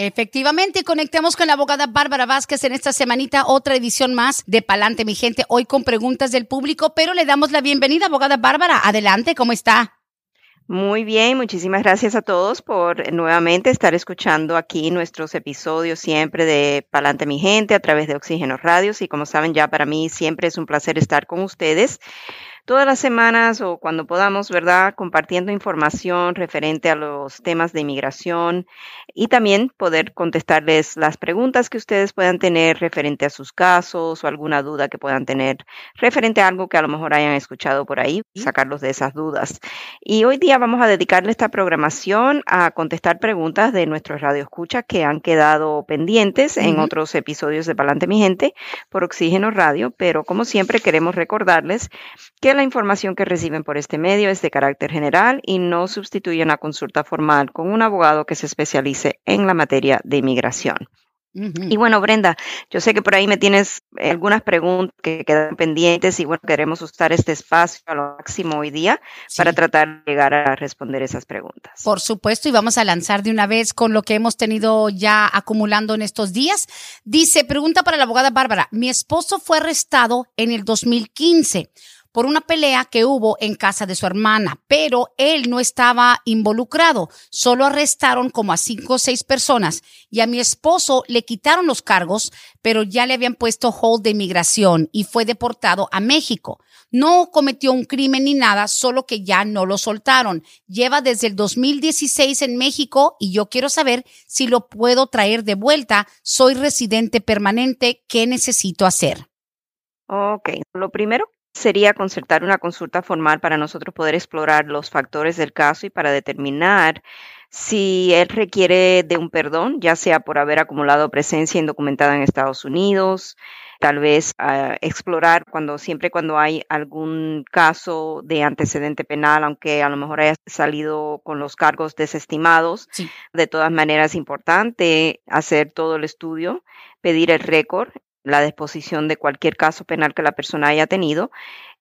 Efectivamente, conectemos con la abogada Bárbara Vázquez en esta semanita, otra edición más de Palante, mi gente, hoy con preguntas del público, pero le damos la bienvenida, abogada Bárbara. Adelante, ¿cómo está? Muy bien, muchísimas gracias a todos por nuevamente estar escuchando aquí nuestros episodios siempre de Palante mi gente a través de Oxígeno Radios y como saben ya para mí siempre es un placer estar con ustedes todas las semanas o cuando podamos, ¿verdad? Compartiendo información referente a los temas de inmigración y también poder contestarles las preguntas que ustedes puedan tener referente a sus casos o alguna duda que puedan tener referente a algo que a lo mejor hayan escuchado por ahí, sacarlos de esas dudas. Y hoy día vamos a dedicarle esta programación a contestar preguntas de nuestros radioescuchas que han quedado pendientes en otros episodios de Palante Mi Gente por Oxígeno Radio, pero como siempre queremos recordarles que la información que reciben por este medio es de carácter general y no sustituye una consulta formal con un abogado que se especialice en la materia de inmigración. Y bueno, Brenda, yo sé que por ahí me tienes algunas preguntas que quedan pendientes y bueno, queremos usar este espacio a lo máximo hoy día para tratar de llegar a responder esas preguntas. Por supuesto, y vamos a lanzar de una vez con lo que hemos tenido ya acumulando en estos días. Dice, pregunta para la abogada Bárbara, mi esposo fue arrestado en el 2015 por una pelea que hubo en casa de su hermana, pero él no estaba involucrado. Solo arrestaron como a cinco o seis personas y a mi esposo le quitaron los cargos, pero ya le habían puesto hold de inmigración y fue deportado a México. No cometió un crimen ni nada, solo que ya no lo soltaron. Lleva desde el 2016 en México y yo quiero saber si lo puedo traer de vuelta. Soy residente permanente. ¿Qué necesito hacer? Ok, lo primero sería concertar una consulta formal para nosotros poder explorar los factores del caso y para determinar si él requiere de un perdón, ya sea por haber acumulado presencia indocumentada en Estados Unidos, tal vez uh, explorar cuando siempre cuando hay algún caso de antecedente penal, aunque a lo mejor haya salido con los cargos desestimados, sí. de todas maneras es importante hacer todo el estudio, pedir el récord la disposición de cualquier caso penal que la persona haya tenido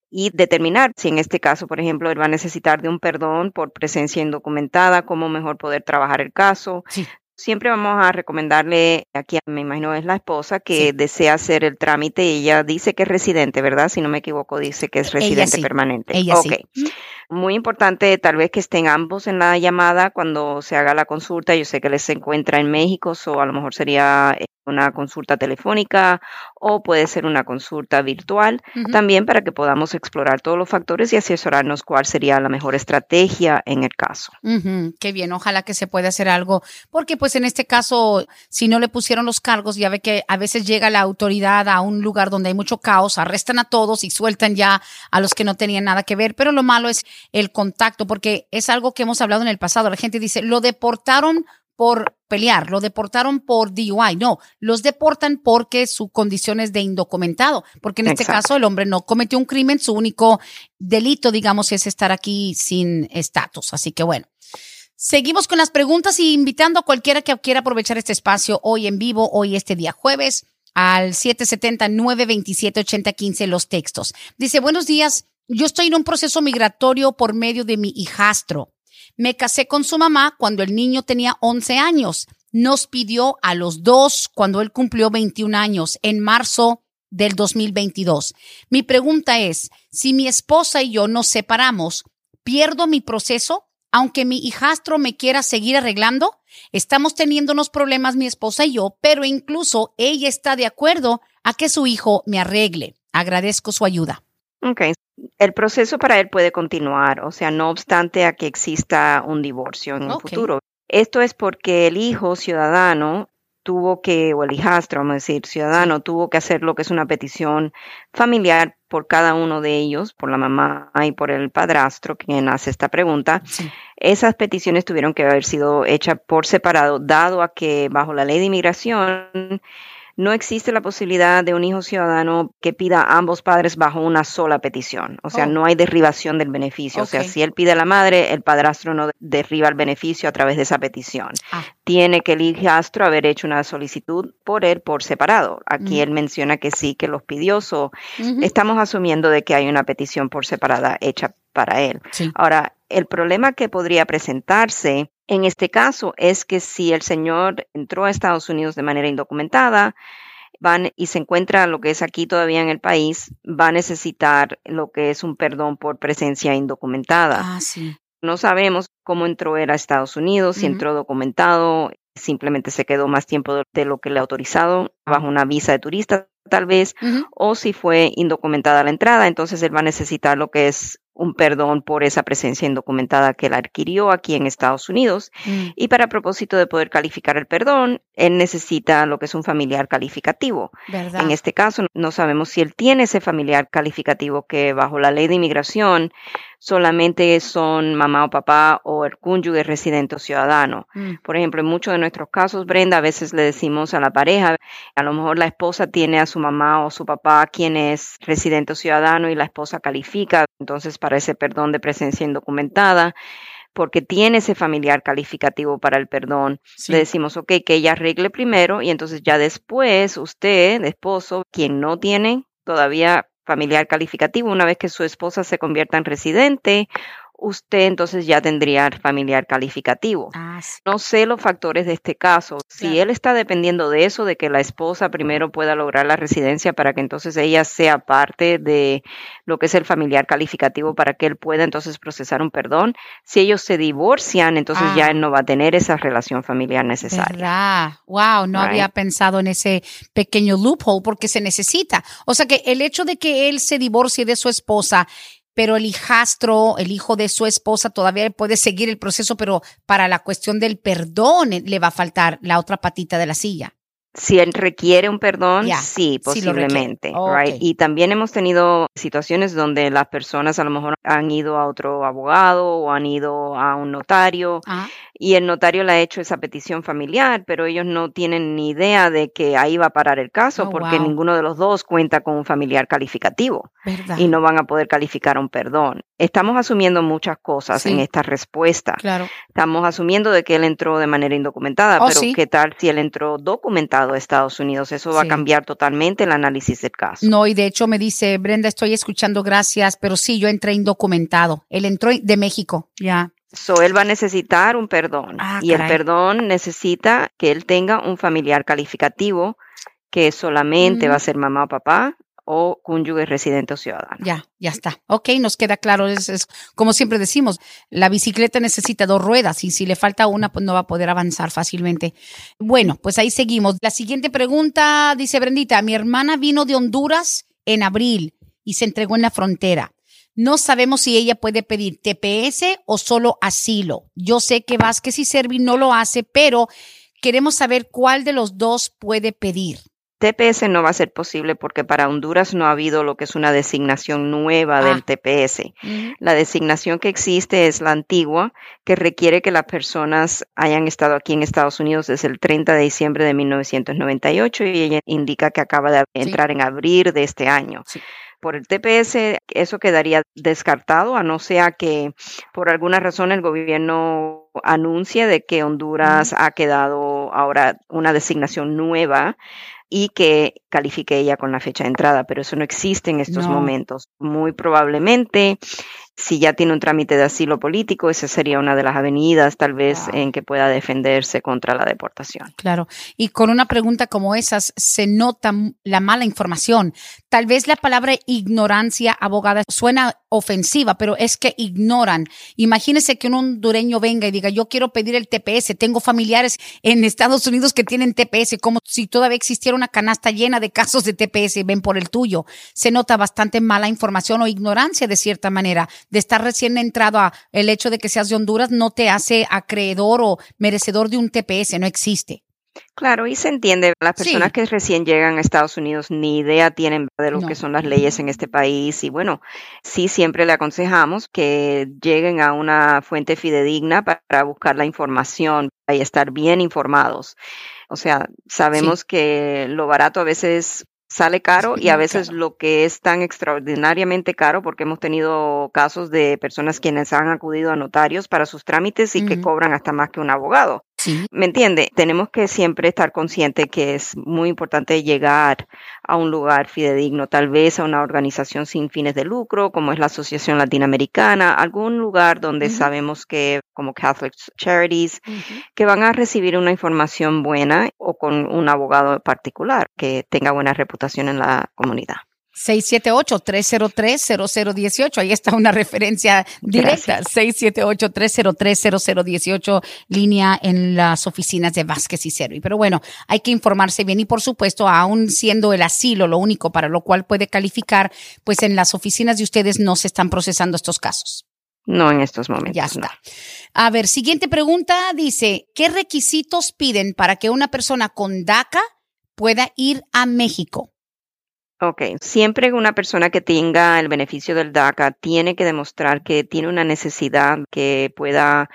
y determinar si en este caso, por ejemplo, él va a necesitar de un perdón por presencia indocumentada, cómo mejor poder trabajar el caso. Sí. Siempre vamos a recomendarle, aquí me imagino es la esposa que sí. desea hacer el trámite, ella dice que es residente, ¿verdad? Si no me equivoco, dice que es residente sí. permanente. Ella okay. Muy importante tal vez que estén ambos en la llamada cuando se haga la consulta. Yo sé que les se encuentra en México, o a lo mejor sería una consulta telefónica o puede ser una consulta virtual, uh -huh. también para que podamos explorar todos los factores y asesorarnos cuál sería la mejor estrategia en el caso. Uh -huh. Qué bien, ojalá que se pueda hacer algo, porque pues en este caso, si no le pusieron los cargos, ya ve que a veces llega la autoridad a un lugar donde hay mucho caos, arrestan a todos y sueltan ya a los que no tenían nada que ver, pero lo malo es el contacto, porque es algo que hemos hablado en el pasado. La gente dice, lo deportaron por pelear, lo deportaron por DUI. No, los deportan porque su condición es de indocumentado, porque en este Exacto. caso el hombre no cometió un crimen, su único delito, digamos, es estar aquí sin estatus. Así que bueno. Seguimos con las preguntas y invitando a cualquiera que quiera aprovechar este espacio hoy en vivo, hoy este día jueves, al 770-927-8015 los textos. Dice, buenos días, yo estoy en un proceso migratorio por medio de mi hijastro. Me casé con su mamá cuando el niño tenía 11 años. Nos pidió a los dos cuando él cumplió 21 años, en marzo del 2022. Mi pregunta es, si mi esposa y yo nos separamos, ¿pierdo mi proceso? Aunque mi hijastro me quiera seguir arreglando, estamos teniendo unos problemas mi esposa y yo, pero incluso ella está de acuerdo a que su hijo me arregle. Agradezco su ayuda. Ok, el proceso para él puede continuar, o sea, no obstante a que exista un divorcio en el okay. futuro. Esto es porque el hijo ciudadano tuvo que, o el hijastro, vamos a decir, ciudadano, tuvo que hacer lo que es una petición familiar por cada uno de ellos, por la mamá y por el padrastro, quien hace esta pregunta. Esas peticiones tuvieron que haber sido hechas por separado, dado a que bajo la ley de inmigración no existe la posibilidad de un hijo ciudadano que pida a ambos padres bajo una sola petición. O sea, oh. no hay derribación del beneficio. O sea, si él pide a la madre, el padrastro no derriba el beneficio a través de esa petición. Ah. Tiene que el hijastro haber hecho una solicitud por él por separado. Aquí él menciona que sí, que los pidió. Estamos asumiendo de que hay una petición por separada hecha para él. Ahora, el problema que podría presentarse en este caso es que si el señor entró a Estados Unidos de manera indocumentada, van y se encuentra lo que es aquí todavía en el país, va a necesitar lo que es un perdón por presencia indocumentada. Ah, sí. No sabemos cómo entró él a Estados Unidos, si entró documentado, simplemente se quedó más tiempo de lo que le ha autorizado bajo una visa de turista tal vez, o si fue indocumentada la entrada, entonces él va a necesitar lo que es un perdón por esa presencia indocumentada que él adquirió aquí en Estados Unidos. Mm. Y para propósito de poder calificar el perdón, él necesita lo que es un familiar calificativo. En este caso, no sabemos si él tiene ese familiar calificativo que bajo la ley de inmigración solamente son mamá o papá o el cónyuge residente o ciudadano. Mm. Por ejemplo, en muchos de nuestros casos, Brenda, a veces le decimos a la pareja, a lo mejor la esposa tiene a su mamá o su papá quien es residente o ciudadano y la esposa califica, entonces para ese perdón de presencia indocumentada porque tiene ese familiar calificativo para el perdón. Le decimos, ok, que ella arregle primero y entonces ya después usted, esposo, quien no tiene todavía familiar calificativo, una vez que su esposa se convierta en residente usted entonces ya tendría familiar calificativo. Ah, no sé los factores de este caso. Si él está dependiendo de eso, de que la esposa primero pueda lograr la residencia para que entonces ella sea parte de lo que es el familiar calificativo para que él pueda entonces procesar un perdón. Si ellos se divorcian, entonces ya ah. él no va a tener esa relación familiar necesaria. Wow, no había pensado en ese pequeño loophole porque se necesita. O sea que el hecho de que él se divorcie de su esposa pero el hijastro, el hijo de su esposa, todavía puede seguir el proceso, pero para la cuestión del perdón le va a faltar la otra patita de la silla. Si él requiere un perdón, sí, posiblemente. Y también hemos tenido situaciones donde las personas a lo mejor han ido a otro abogado o han ido a un notario ah. Y el notario le ha hecho esa petición familiar, pero ellos no tienen ni idea de que ahí va a parar el caso oh, porque ninguno de los dos cuenta con un familiar calificativo y no van a poder calificar un perdón. Estamos asumiendo muchas cosas en esta respuesta. Claro. Estamos asumiendo de que él entró de manera indocumentada, oh, pero ¿qué tal si él entró documentado a Estados Unidos? Eso va a cambiar totalmente el análisis del caso. No, y de hecho me dice, Brenda, estoy escuchando, gracias, pero sí, yo entré indocumentado. Él entró de México, ya. So, él va a necesitar un perdón ah, y el perdón necesita que él tenga un familiar calificativo que solamente va a ser mamá o papá o cónyuge residente o ciudadano. Ya, ya está. Ok, nos queda claro. Es, como siempre decimos, la bicicleta necesita dos ruedas y si le falta una, pues no va a poder avanzar fácilmente. Bueno, pues ahí seguimos. La siguiente pregunta dice Brendita, mi hermana vino de Honduras en abril y se entregó en la frontera. No sabemos si ella puede pedir TPS o solo asilo. Yo sé que Vázquez y Servi no lo hace, pero queremos saber cuál de los dos puede pedir. TPS no va a ser posible porque para Honduras no ha habido lo que es una designación nueva del ah. TPS. La designación que existe es la antigua, que requiere que las personas hayan estado aquí en Estados Unidos desde el 30 de diciembre de 1998 y ella indica que acaba de entrar en abril de este año. Por el TPS eso quedaría descartado, a no ser que por alguna razón el gobierno anuncie de que Honduras ha quedado ahora una designación nueva y que califique ella con la fecha de entrada, pero eso no existe en estos momentos. Muy probablemente si ya tiene un trámite de asilo político, esa sería una de las avenidas tal vez en que pueda defenderse contra la deportación. Claro. Y con una pregunta como esas se nota la mala información. Tal vez la palabra ignorancia, abogada, suena ofensiva, pero es que ignoran. Imagínese que un hondureño venga y diga, yo quiero pedir el TPS, tengo familiares en Estados Unidos que tienen TPS, como si todavía existiera una canasta llena de casos de TPS, ven por el tuyo. Se nota bastante mala información o ignorancia de cierta manera de estar recién entrado a el hecho de que seas de Honduras no te hace acreedor o merecedor de un TPS, no existe. Claro, y se entiende, las personas que recién llegan a Estados Unidos ni idea tienen de lo que son las leyes en este país. Y bueno, sí siempre le aconsejamos que lleguen a una fuente fidedigna para buscar la información y estar bien informados. O sea, sabemos que lo barato a veces sale caro y a veces lo que es tan extraordinariamente caro, porque hemos tenido casos de personas quienes han acudido a notarios para sus trámites y que cobran hasta más que un abogado. ¿Me entiende? Tenemos que siempre estar conscientes que es muy importante llegar a un lugar fidedigno, tal vez a una organización sin fines de lucro, como es la Asociación Latinoamericana, algún lugar donde sabemos que, como Catholic Charities, que van a recibir una información buena o con un abogado particular que tenga buena reputación en la comunidad. 678-303-0018. Ahí está una referencia directa. 678-303-0018, línea en las oficinas de Vázquez y Cervi. Pero bueno, hay que informarse bien y por supuesto, aún siendo el asilo lo único para lo cual puede calificar, pues en las oficinas de ustedes no se están procesando estos casos. No en estos momentos. Ya está. A ver, siguiente pregunta dice, ¿qué requisitos piden para que una persona con DACA pueda ir a México? Ok, siempre una persona que tenga el beneficio del DACA tiene que demostrar que tiene una necesidad que pueda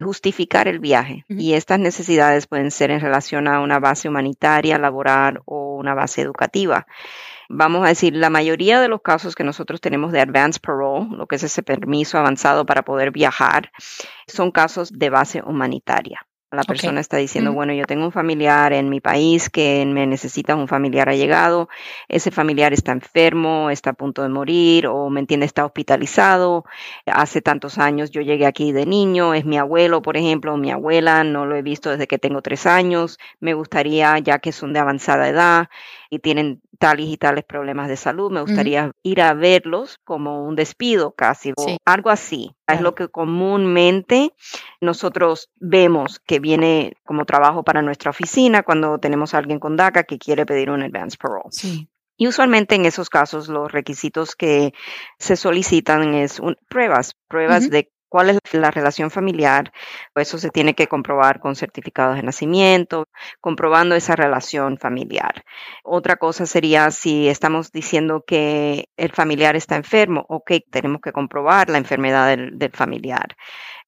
justificar el viaje. Y estas necesidades pueden ser en relación a una base humanitaria, laboral o una base educativa. Vamos a decir, la mayoría de los casos que nosotros tenemos de advance parole, lo que es ese permiso avanzado para poder viajar, son casos de base humanitaria. La persona está diciendo, bueno, yo tengo un familiar en mi país que me necesita un familiar allegado, ese familiar está enfermo, está a punto de morir o, me entiende, está hospitalizado. Hace tantos años yo llegué aquí de niño, es mi abuelo, por ejemplo, mi abuela, no lo he visto desde que tengo tres años. Me gustaría, ya que son de avanzada edad y tienen tales y tales problemas de salud, me gustaría ir a verlos como un despido casi, o algo así. Es lo que comúnmente nosotros vemos que viene como trabajo para nuestra oficina cuando tenemos a alguien con DACA que quiere pedir un advance parole. Y usualmente en esos casos los requisitos que se solicitan es pruebas, pruebas de cuál es la relación familiar, eso se tiene que comprobar con certificados de nacimiento, comprobando esa relación familiar. Otra cosa sería si estamos diciendo que el familiar está enfermo, ok, tenemos que comprobar la enfermedad del familiar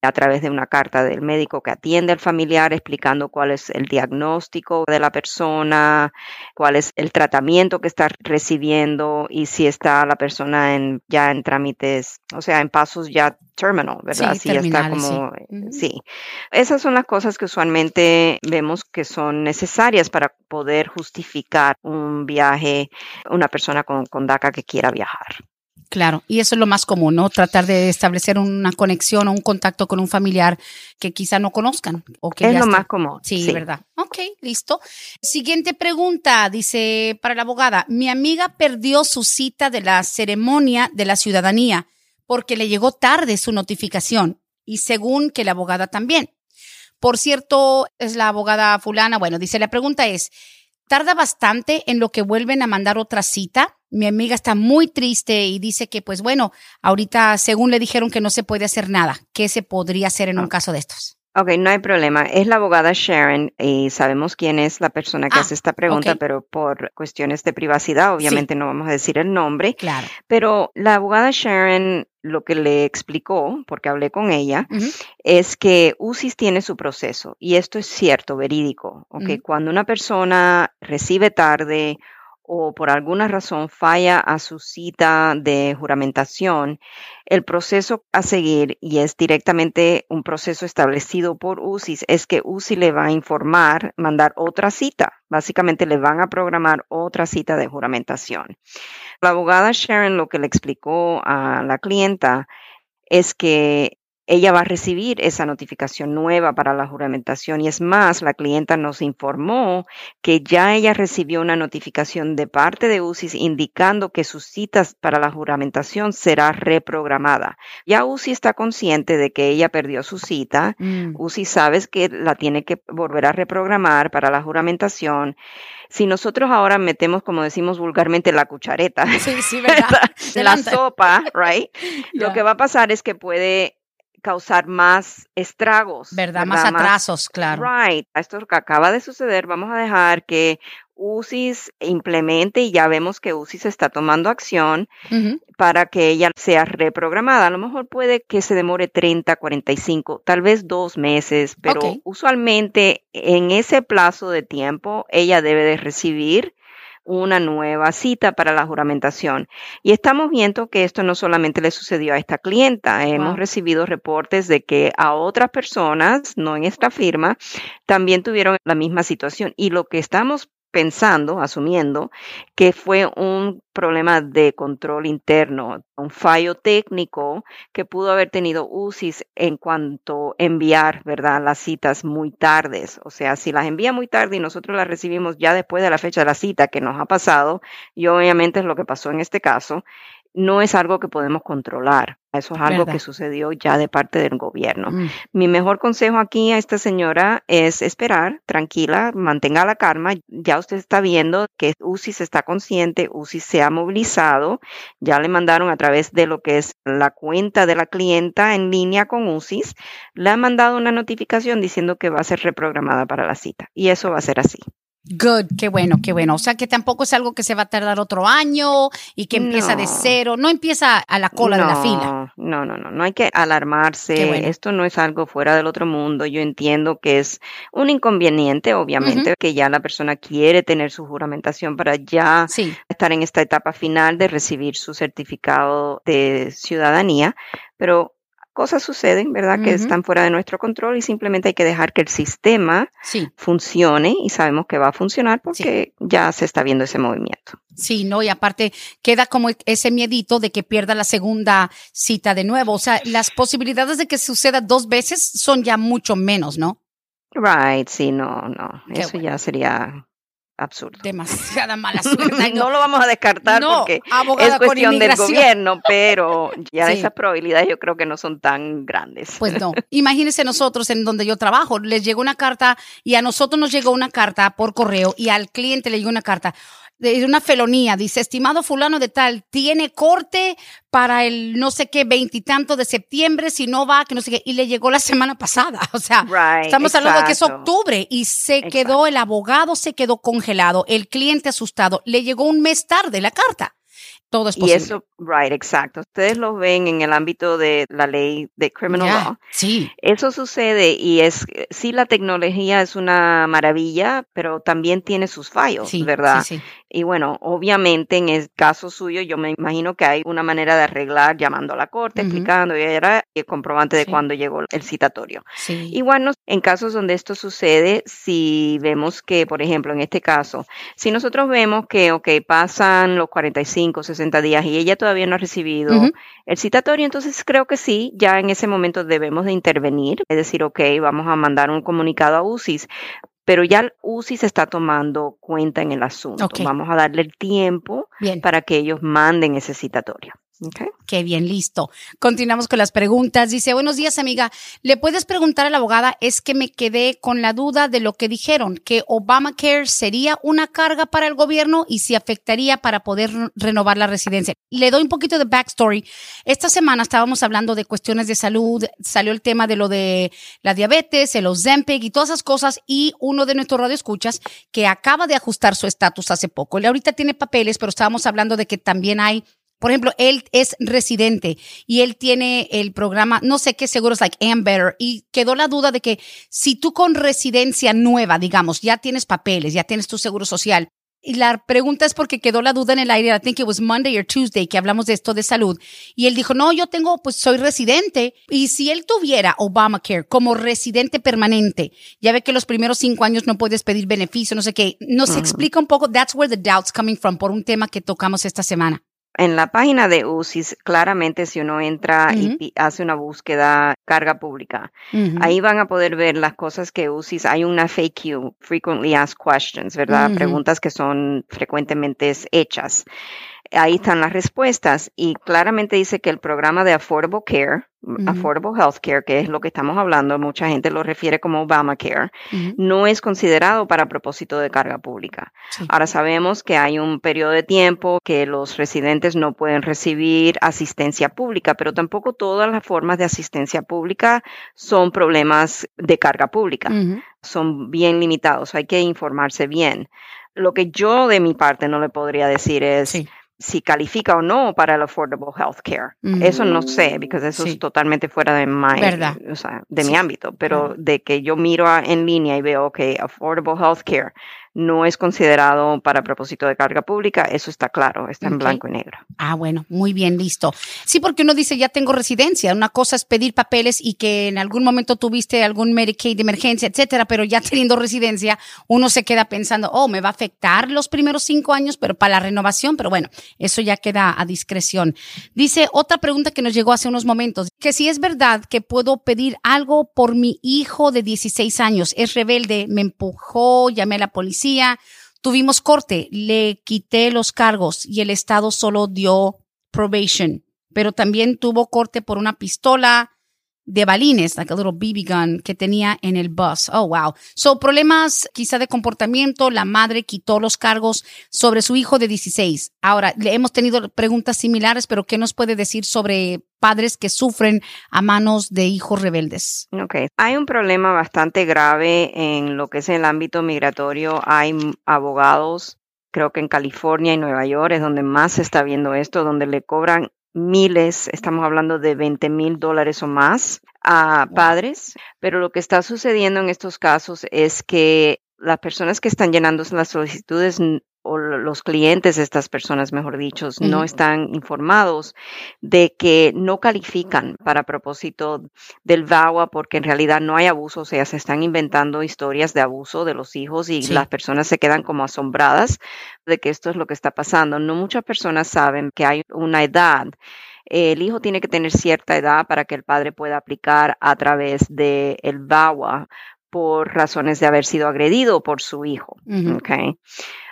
a través de una carta del médico que atiende al familiar explicando cuál es el diagnóstico de la persona, cuál es el tratamiento que está recibiendo y si está la persona en, ya en trámites, o sea, en pasos ya terminal, ¿verdad? Sí, ya está como, sí. Esas son las cosas que usualmente vemos que son necesarias para poder justificar un viaje, una persona con, con DACA que quiera viajar. Claro, y eso es lo más común, ¿no? Tratar de establecer una conexión o un contacto con un familiar que quizá no conozcan. O que es lo más común. Sí, verdad. Ok, listo. Siguiente pregunta, dice para la abogada, mi amiga perdió su cita de la ceremonia de la ciudadanía porque le llegó tarde su notificación y según que la abogada también. Por cierto, es la abogada fulana. Bueno, dice, la pregunta es, tarda bastante en lo que vuelven a mandar otra cita. Mi amiga está muy triste y dice que, pues bueno, ahorita según le dijeron que no se puede hacer nada. ¿Qué se podría hacer en un ah. caso de estos? Ok, no hay problema. Es la abogada Sharon y sabemos quién es la persona que ah, hace esta pregunta, pero por cuestiones de privacidad, obviamente no vamos a decir el nombre. Claro. Pero la abogada Sharon lo que le explicó, porque hablé con ella, es que UCIS tiene su proceso y esto es cierto, verídico. Okay, Cuando una persona recibe tarde o por alguna razón falla a su cita de juramentación, el proceso a seguir, y es directamente un proceso establecido por UCIS, es que UCI le va a informar, mandar otra cita. Básicamente le van a programar otra cita de juramentación. La abogada Sharon lo que le explicó a la clienta es que ella va a recibir esa notificación nueva para la juramentación. Y es más, la clienta nos informó que ya ella recibió una notificación de parte de UCI indicando que sus citas para la juramentación será reprogramada. Ya UCI está consciente de que ella perdió su cita. Mm. UCI sabe que la tiene que volver a reprogramar para la juramentación si nosotros ahora metemos, como decimos vulgarmente, la cuchareta, sí, sí, ¿verdad? la sopa, right? Lo que va a pasar es que puede causar más estragos. ¿Verdad? Más atrasos, claro. Right. Esto que acaba de suceder, vamos a dejar que UCIS implemente y ya vemos que UCIS está tomando acción para que ella sea reprogramada. A lo mejor puede que se demore 30, 45, tal vez dos meses, pero usualmente en ese plazo de tiempo ella debe de recibir una nueva cita para la juramentación. Y estamos viendo que esto no solamente le sucedió a esta clienta, hemos recibido reportes de que a otras personas, no en esta firma, también tuvieron la misma situación. Y lo que estamos pensando, asumiendo, que fue un problema de control interno, un fallo técnico que pudo haber tenido UCIS en cuanto enviar, ¿verdad?, las citas muy tardes. O sea, si las envía muy tarde y nosotros las recibimos ya después de la fecha de la cita que nos ha pasado, y obviamente es lo que pasó en este caso, no es algo que podemos controlar. Eso es algo que sucedió ya de parte del gobierno. Mm. Mi mejor consejo aquí a esta señora es esperar, tranquila, mantenga la calma. Ya usted está viendo que UCI se está consciente, UCI se ha movilizado. Ya le mandaron a través de lo que es la cuenta de la clienta en línea con UCIS, le han mandado una notificación diciendo que va a ser reprogramada para la cita. Y eso va a ser así. Good, qué bueno, qué bueno. O sea que tampoco es algo que se va a tardar otro año y que empieza de cero, no empieza a la cola de la fila. No, no, no, no hay que alarmarse. Esto no es algo fuera del otro mundo. Yo entiendo que es un inconveniente, obviamente, que ya la persona quiere tener su juramentación para ya estar en esta etapa final de recibir su certificado de ciudadanía, pero cosas suceden, ¿verdad? Que están fuera de nuestro control y simplemente hay que dejar que el sistema funcione y sabemos que va a funcionar porque ya se está viendo ese movimiento. Sí, no, y aparte queda como ese miedito de que pierda la segunda cita de nuevo. O sea, las posibilidades de que suceda dos veces son ya mucho menos, ¿no? Right, sí, no, no. Eso ya sería absurdo. Demasiada mala suerte. no lo vamos a descartar porque es cuestión del gobierno, pero ya esas probabilidades yo creo que no son tan grandes. Pues no. Imagínense nosotros en donde yo trabajo, les llegó una carta y a nosotros nos llegó una carta por correo y al cliente le llegó una carta de una felonía, dice, estimado fulano de tal, tiene corte para el no sé qué veintitanto de septiembre, si no va, que no sé qué, y le llegó la semana pasada. O sea, estamos hablando de que es octubre y se quedó, el abogado se quedó congelado, el cliente asustado, le llegó un mes tarde la carta. Todo es posible. Y eso, right, exacto. Ustedes lo ven en el ámbito de la ley de criminal law. Sí. Eso sucede y es, sí, la tecnología es una maravilla, pero también tiene sus fallos, ¿verdad? Sí, sí. Y bueno, obviamente en el caso suyo, yo me imagino que hay una manera de arreglar llamando a la corte, explicando, y era el comprobante de cuándo llegó el citatorio. Sí. Igual en casos donde esto sucede, si vemos que, por ejemplo, en este caso, si nosotros vemos que, ok, pasan los 45, 60 días y ella todavía no ha recibido el citatorio, entonces creo que sí, ya en ese momento debemos de intervenir, es decir, ok, vamos a mandar un comunicado a UCIS pero ya UCI se está tomando cuenta en el asunto. Vamos a darle el tiempo para que ellos manden ese citatorio. Okay. Qué bien, listo. Continuamos con las preguntas. Dice, buenos días, amiga. ¿Le puedes preguntar a la abogada? Es que me quedé con la duda de lo que dijeron, que Obamacare sería una carga para el gobierno y si afectaría para poder renovar la residencia. Le doy un poquito de backstory. Esta semana estábamos hablando de cuestiones de salud. Salió el tema de lo de la diabetes, el Ozempic y todas esas cosas. Y uno de nuestros radioescuchas que acaba de ajustar su estatus hace poco. Él ahorita tiene papeles, pero estábamos hablando de que también hay por ejemplo, él es residente y él tiene el programa, no sé qué seguros, like Amber, y quedó la duda de que si tú con residencia nueva, digamos, ya tienes papeles, ya tienes tu seguro social, y la pregunta es porque quedó la duda en el aire, I think it was Monday or Tuesday que hablamos de esto de salud, y él dijo, no, yo tengo, pues soy residente, y si él tuviera Obamacare como residente permanente, ya ve que los primeros cinco años no puedes pedir beneficio, no sé qué, nos explica un poco, that's where the doubt's coming from, por un tema que tocamos esta semana en la página de UCIS, claramente si uno entra y hace una búsqueda carga pública, ahí van a poder ver las cosas que UCIS, hay una FAQ, Frequently Asked Questions, ¿verdad? Preguntas que son frecuentemente hechas. Ahí están las respuestas y claramente dice que el programa de Affordable Care, Affordable Health Care, que es lo que estamos hablando, mucha gente lo refiere como Obamacare, no es considerado para propósito de carga pública. Ahora sabemos que hay un periodo de tiempo que los residentes no pueden recibir asistencia pública, pero tampoco todas las formas de asistencia pública son problemas de carga pública. Son bien limitados, hay que informarse bien. Lo que yo de mi parte no le podría decir es si califica o no para el Affordable Health Care. Eso no sé, porque eso es totalmente fuera de, mi, o sea, de mi ámbito, pero de que yo miro en línea y veo que Affordable Health Care no es considerado para propósito de carga pública, eso está claro, está en blanco y negro. Ah, bueno, muy bien, listo. Sí, porque uno dice, ya tengo residencia. Una cosa es pedir papeles y que en algún momento tuviste algún Medicaid de emergencia, etcétera, pero ya teniendo residencia, uno se queda pensando, oh, me va a afectar los primeros cinco años, pero para la renovación, pero bueno, eso ya queda a discreción. Dice otra pregunta que nos llegó hace unos momentos, que si es verdad que puedo pedir algo por mi hijo de 16 años, es rebelde, me empujó, llamé a la policía, tuvimos corte, le quité los cargos y el Estado solo dio probation, pero también tuvo corte por una pistola de balines, like a little BB gun que tenía en el bus. Oh, wow. So, problemas quizá de comportamiento. La madre quitó los cargos sobre su hijo de 16. Ahora, le hemos tenido preguntas similares, pero ¿qué nos puede decir sobre padres que sufren a manos de hijos rebeldes. Ok, hay un problema bastante grave en lo que es el ámbito migratorio. Hay abogados, creo que en California y Nueva York es donde más se está viendo esto, donde le cobran miles, estamos hablando de 20 mil dólares o más a padres, pero lo que está sucediendo en estos casos es que las personas que están llenando las solicitudes o los clientes de estas personas, mejor dicho, no están informados de que no califican para propósito del VAWA porque en realidad no hay abuso, o sea, se están inventando historias de abuso de los hijos y las personas se quedan como asombradas de que esto es lo que está pasando. No muchas personas saben que hay una edad el hijo tiene que tener cierta edad para que el padre pueda aplicar a través del el VAWA por razones de haber sido agredido por su hijo. okay.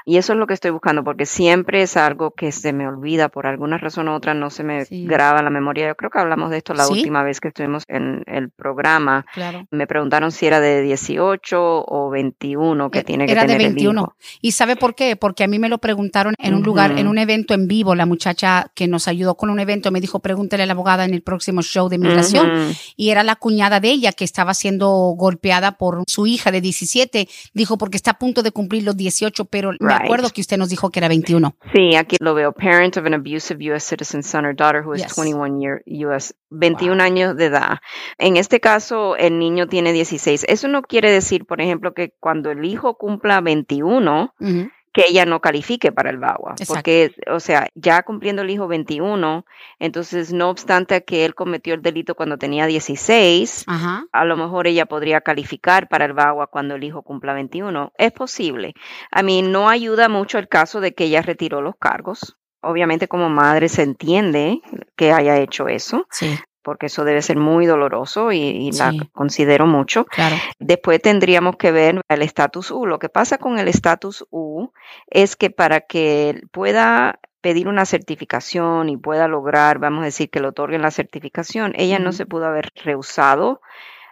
Y eso es lo que estoy buscando, porque siempre es algo que se me olvida por alguna razón u otra, no se me graba la memoria. Yo creo que hablamos de esto la última vez que estuvimos en el programa. Me preguntaron si era de 18 o 21 que e, tiene que tener Era de 21. ¿Y sabe por qué? Porque a mí me lo preguntaron en un lugar, en un evento en vivo. La muchacha que nos ayudó con un evento me dijo, pregúntele a la abogada en el próximo show de migración. Y era la cuñada de ella que estaba siendo golpeada por su hija de 17. Dijo, porque está a punto de cumplir los 18, pero acuerdo que usted nos dijo que era 21. Sí, aquí lo veo. Parent of an abusive U.S. citizen son or daughter who is 21 year U.S. 21 años de edad. En este caso, el niño tiene 16. Eso no quiere decir, por ejemplo, que cuando el hijo cumpla 21, que ella no califique para el VAWA. Porque, o sea, ya cumpliendo el hijo 21, entonces no obstante que él cometió el delito cuando tenía 16, a lo mejor ella podría calificar para el VAWA cuando el hijo cumpla 21. Es posible. A mí no ayuda mucho el caso de que ella retiró los cargos. Obviamente como madre se entiende que haya hecho eso, sí porque eso debe ser muy doloroso y, la considero mucho. Después tendríamos que ver el estatus U. Lo que pasa con el estatus U es que para que pueda pedir una certificación y pueda lograr, vamos a decir, que le otorguen la certificación, ella no se pudo haber rehusado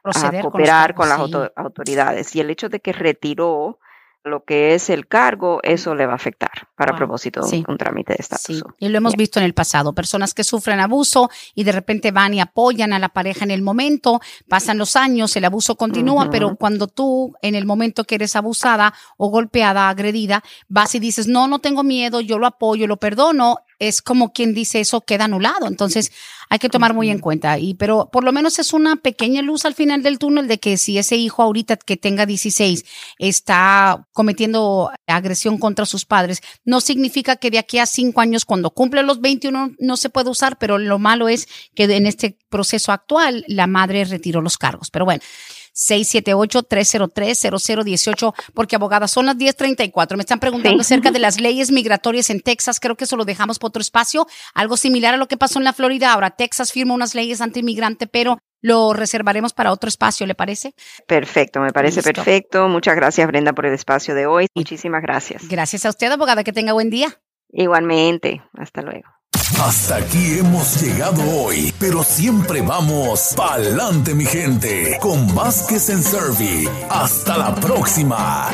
a cooperar con, las autoridades. Y el hecho de que retiró lo que es el cargo, eso le va a afectar para propósito de un trámite de estatus. Y lo hemos visto en el pasado, personas que sufren abuso y de repente van y apoyan a la pareja en el momento, pasan los años, el abuso continúa, pero cuando tú en el momento que eres abusada o golpeada, agredida, vas y dices, no, no tengo miedo, yo lo apoyo, lo perdono, es como quien dice eso queda anulado. Entonces hay que tomar muy en cuenta. Y, pero por lo menos es una pequeña luz al final del túnel de que si ese hijo ahorita que tenga 16 está cometiendo agresión contra sus padres, no significa que de aquí a cinco años, cuando cumple los 21, no se puede usar, pero lo malo es que en este proceso actual la madre retiró los cargos. Pero bueno. 678-303-0018, porque abogadas son las 10:34. Me están preguntando acerca de las leyes migratorias en Texas. Creo que eso lo dejamos por otro espacio. Algo similar a lo que pasó en la Florida. Ahora, Texas firma unas leyes anti-inmigrante, pero lo reservaremos para otro espacio, ¿le parece? Perfecto, me parece perfecto. Muchas gracias, Brenda, por el espacio de hoy. Muchísimas gracias. Gracias a usted, abogada. Que tenga buen día. Igualmente, hasta luego. Hasta aquí hemos llegado hoy, pero siempre vamos pa'lante mi gente con Vázquez en Servi. Hasta la próxima.